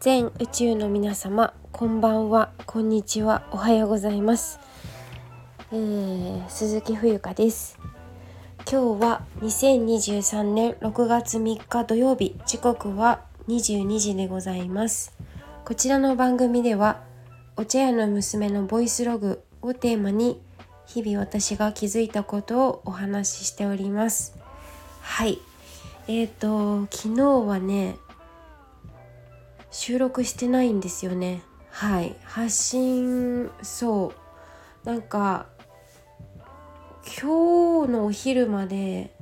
全宇宙の皆様こんばんはこんにちはおはようございます、えー、鈴木冬香です。今日は2023年6月3日土曜日時刻は22時でございます。こちらの番組ではお茶屋の娘のボイスログをテーマに日々私が気づいたことをお話ししております。はい。えーと昨日はね収録してないんですよね。はい。発信そう。なんか今日のお昼まで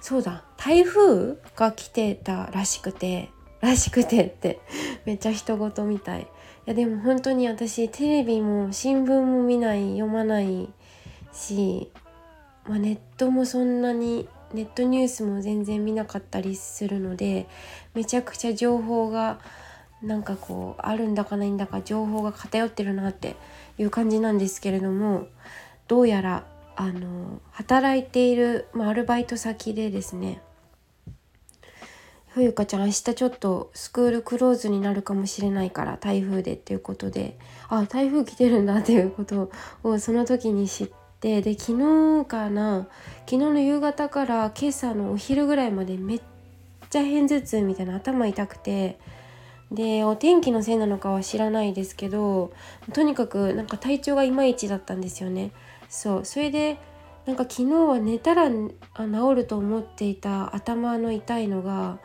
そうだ。台風が来てたらしくてらしくてってめっちゃ人事みたい。いやでも本当に私テレビも新聞も見ない読まないし、まあ、ネットもそんなにネットニュースも全然見なかったりするのでめちゃくちゃ情報がなんかこうあるんだかないんだか情報が偏ってるなっていう感じなんですけれどもどうやらあの働いている、まあ、アルバイト先でですね冬香ちゃん明日ちょっとスクールクローズになるかもしれないから台風でっていうことであ台風来てるんだっていうことをその時に知ってで昨日かな昨日の夕方から今朝のお昼ぐらいまでめっちゃ片頭痛みたいな頭痛くてでお天気のせいなのかは知らないですけどとにかくなんか体調がいまいちだったんですよね。そうそれでなんか昨日は寝たら治ると思っていた頭の痛いのが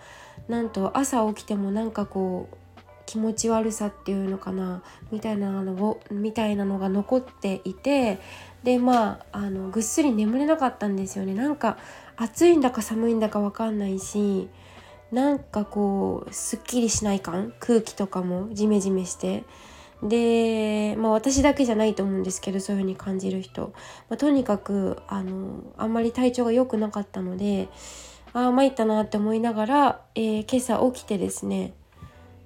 なんと朝起きてもなんかこう気持ち悪さっていうのかなみたいなのをみたいなのが残っていてでまああのぐっすり眠れなかったんですよね。なんか暑いんだか寒いんだか分かんないしなんかこうすっきりしない感？空気とかもジメジメして。でまあ私だけじゃないと思うんですけどそういう風に感じる人、まあ、とにかくあのあんまり体調が良くなかったのでああ参ったなって思いながら、えー、今朝起きてですね。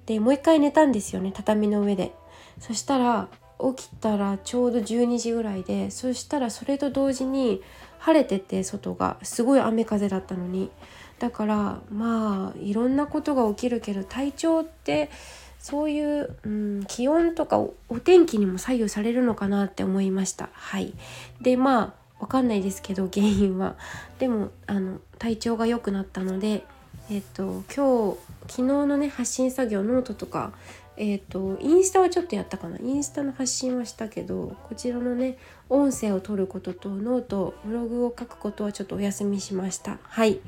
でもう一回寝たんですよね畳の上で。そしたら起きたらちょうど12時ぐらいでそしたらそれと同時に晴れてて外が。すごい雨風だったのに。だからまあいろんなことが起きるけど体調ってそういう、うん、気温とかお天気にも左右されるのかなって思いました。はい。でまあわかんないですけど原因は。でもあの体調が良くなったのでえっ、と今日昨日のね発信作業ノートとかえっ、とインスタはちょっとやったかなインスタの発信はしたけどこちらのね音声を取ることとノートブログを書くことはちょっとお休みしましたはい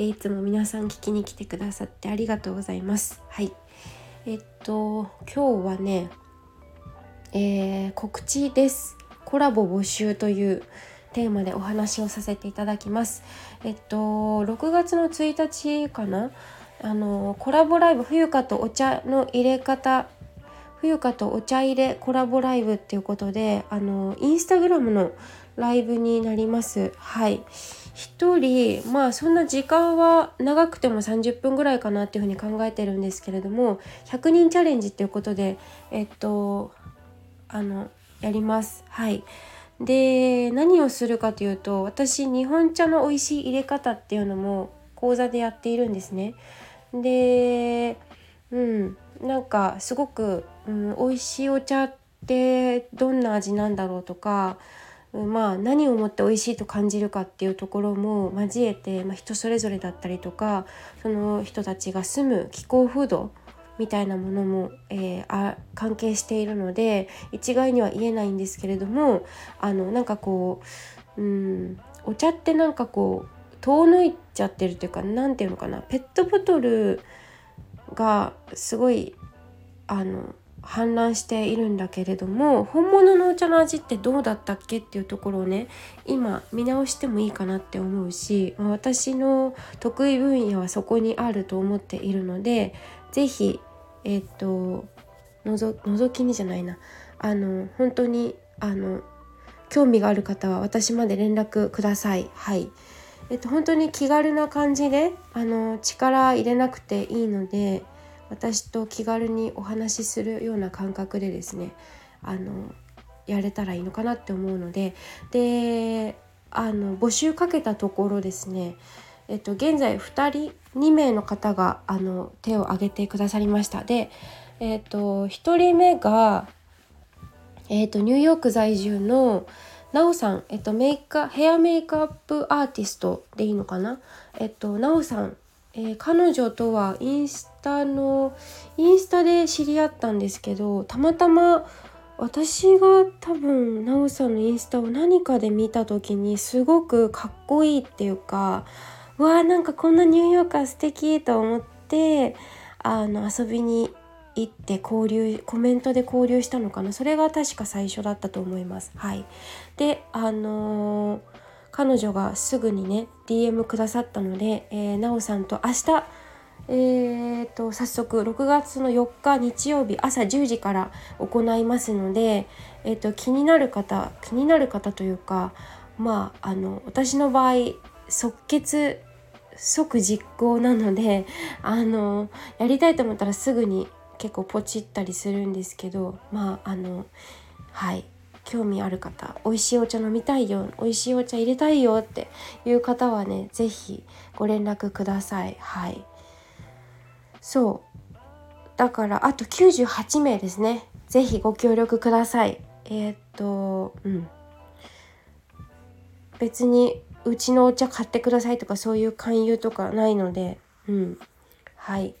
えいつも皆さん聞きに来てくださってありがとうございます。はい。えっと、今日はね、えー、告知です。コラボ募集というテーマでお話をさせていただきます。えっと、6月の1日かな？あのコラボライブ冬香とお茶の入れ方冬香とお茶入れコラボライブっていうことであのインスタグラムのライブになります。はい。1人まあそんな時間は長くても30分ぐらいかなっていうふうに考えてるんですけれども100人チャレンジっていうことでえっとあのやります。はい。で何をするかというと私日本茶の美味しい入れ方っていうのも講座でやっているんですね。でうんなんかすごく、うん、美味しいお茶ってどんな味なんだろうとかまあ、何をもって美味しいと感じるかっていうところも交えて、まあ、人それぞれだったりとかその人たちが住む気候風土みたいなものも、えー、あ関係しているので一概には言えないんですけれどもあのなんかこう、うん、お茶ってなんかこう遠のいちゃってるというか何て言うのかなペットボトルがすごいあの氾濫しているんだけれども本物のお茶の味ってどうだったっけっていうところをね今見直してもいいかなって思うし私の得意分野はそこにあると思っているので是非えっ、とのぞ覗きにじゃないなあの本当にあの興味がある方は私まで連絡ください。はいえっと、本当に気軽な感じであの力入れなくていいので私と気軽にお話しするような感覚でですねあのやれたらいいのかなって思うのでであの募集かけたところですねえっと、現在2人2名の方があの手を挙げてくださりました。で、えっと、1人目が、えっと、ニューヨーク在住のなおさん、えっと、メイクヘアメイクアップアーティストでいいのかな？えっと、なおさん、えー、彼女とはインスタのインスタで知り合ったんですけどたまたま私が多分なおさんのインスタを何かで見た時にすごくかっこいいっていうかうわあなんかこんなニューヨーカー素敵と思ってあの遊びに行って交流コメントで交流したのかな？それが確か最初だったと思います。はい、であのー、彼女がすぐにね DM くださったので、えー、なおさんと明日えーと、早速6月の4日日曜日朝10時から行いますので、えーと、気になる方気になる方というかまああの私の場合即決即実行なのであのやりたいと思ったらすぐに結構ポチったりするんですけどまああのはい。興味ある方美味しいお茶飲みたいよ美味しいお茶入れたいよっていう方はね是非ご連絡ください。はい。そう。だからあと98名ですね。是非ご協力ください。えー、っとうん。別にうちのお茶買ってくださいとかそういう勧誘とかないのでうん。はい。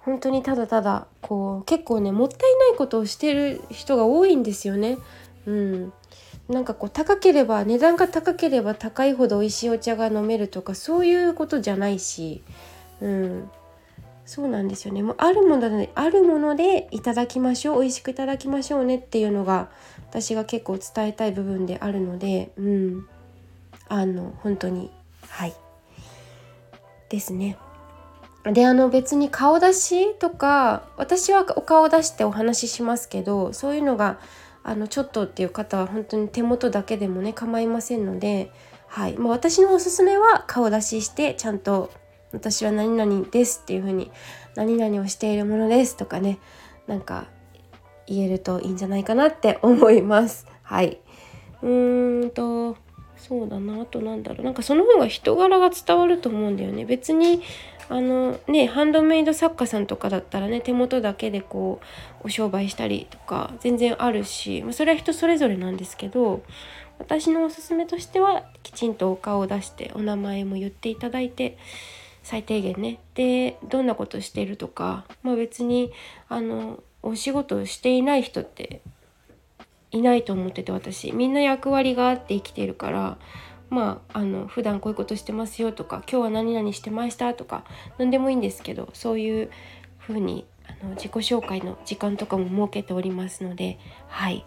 本当にただただこう結構ねもったいないことをしてる人が多いんですよね。うん。なんかこう高ければ値段が高ければ高いほど美味しいお茶が飲めるとかそういうことじゃないし、うん、そうなんですよね。もうあるものであるものでいただきましょう美味しくいただきましょうねっていうのが私が結構伝えたい部分であるのでうん。あの本当にはい。ですね。であの別に顔出しとか私はお顔出してお話ししますけどそういうのがあのちょっとっていう方は本当に手元だけでもね構いませんのではい、もう私のおすすめは顔出ししてちゃんと私は何々ですっていう風に何々をしているものですとかねなんか言えるといいんじゃないかなって思います。はい。うーんとそうだな。あとなんだろう。なんかその方が人柄が伝わると思うんだよね。別にあのねハンドメイド作家さんとかだったらね手元だけでこうお商売したりとか全然あるし、まあ、それは人それぞれなんですけど私のおすすめとしてはきちんとお顔を出してお名前も言っていただいて最低限ね。でどんなことしてるとか、まあ、別にあのお仕事していない人っていないと思ってて私みんな役割があって生きてるからまああの普段こういうことしてますよとか今日は何々してましたとか何でもいいんですけどそういう風にあの自己紹介の時間とかも設けておりますのではい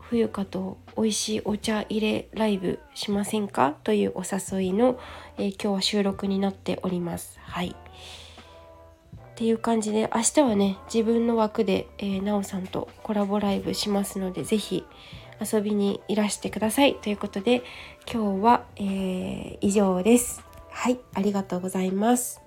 冬香と美味しいお茶入れライブしませんか？というお誘いの、えー、今日は収録になっております。はい。っていう感じで明日はね自分の枠で、えー、なおさんとコラボライブしますので是非遊びにいらしてくださいということで今日は、えー、以上です。はい、ありがとうございます。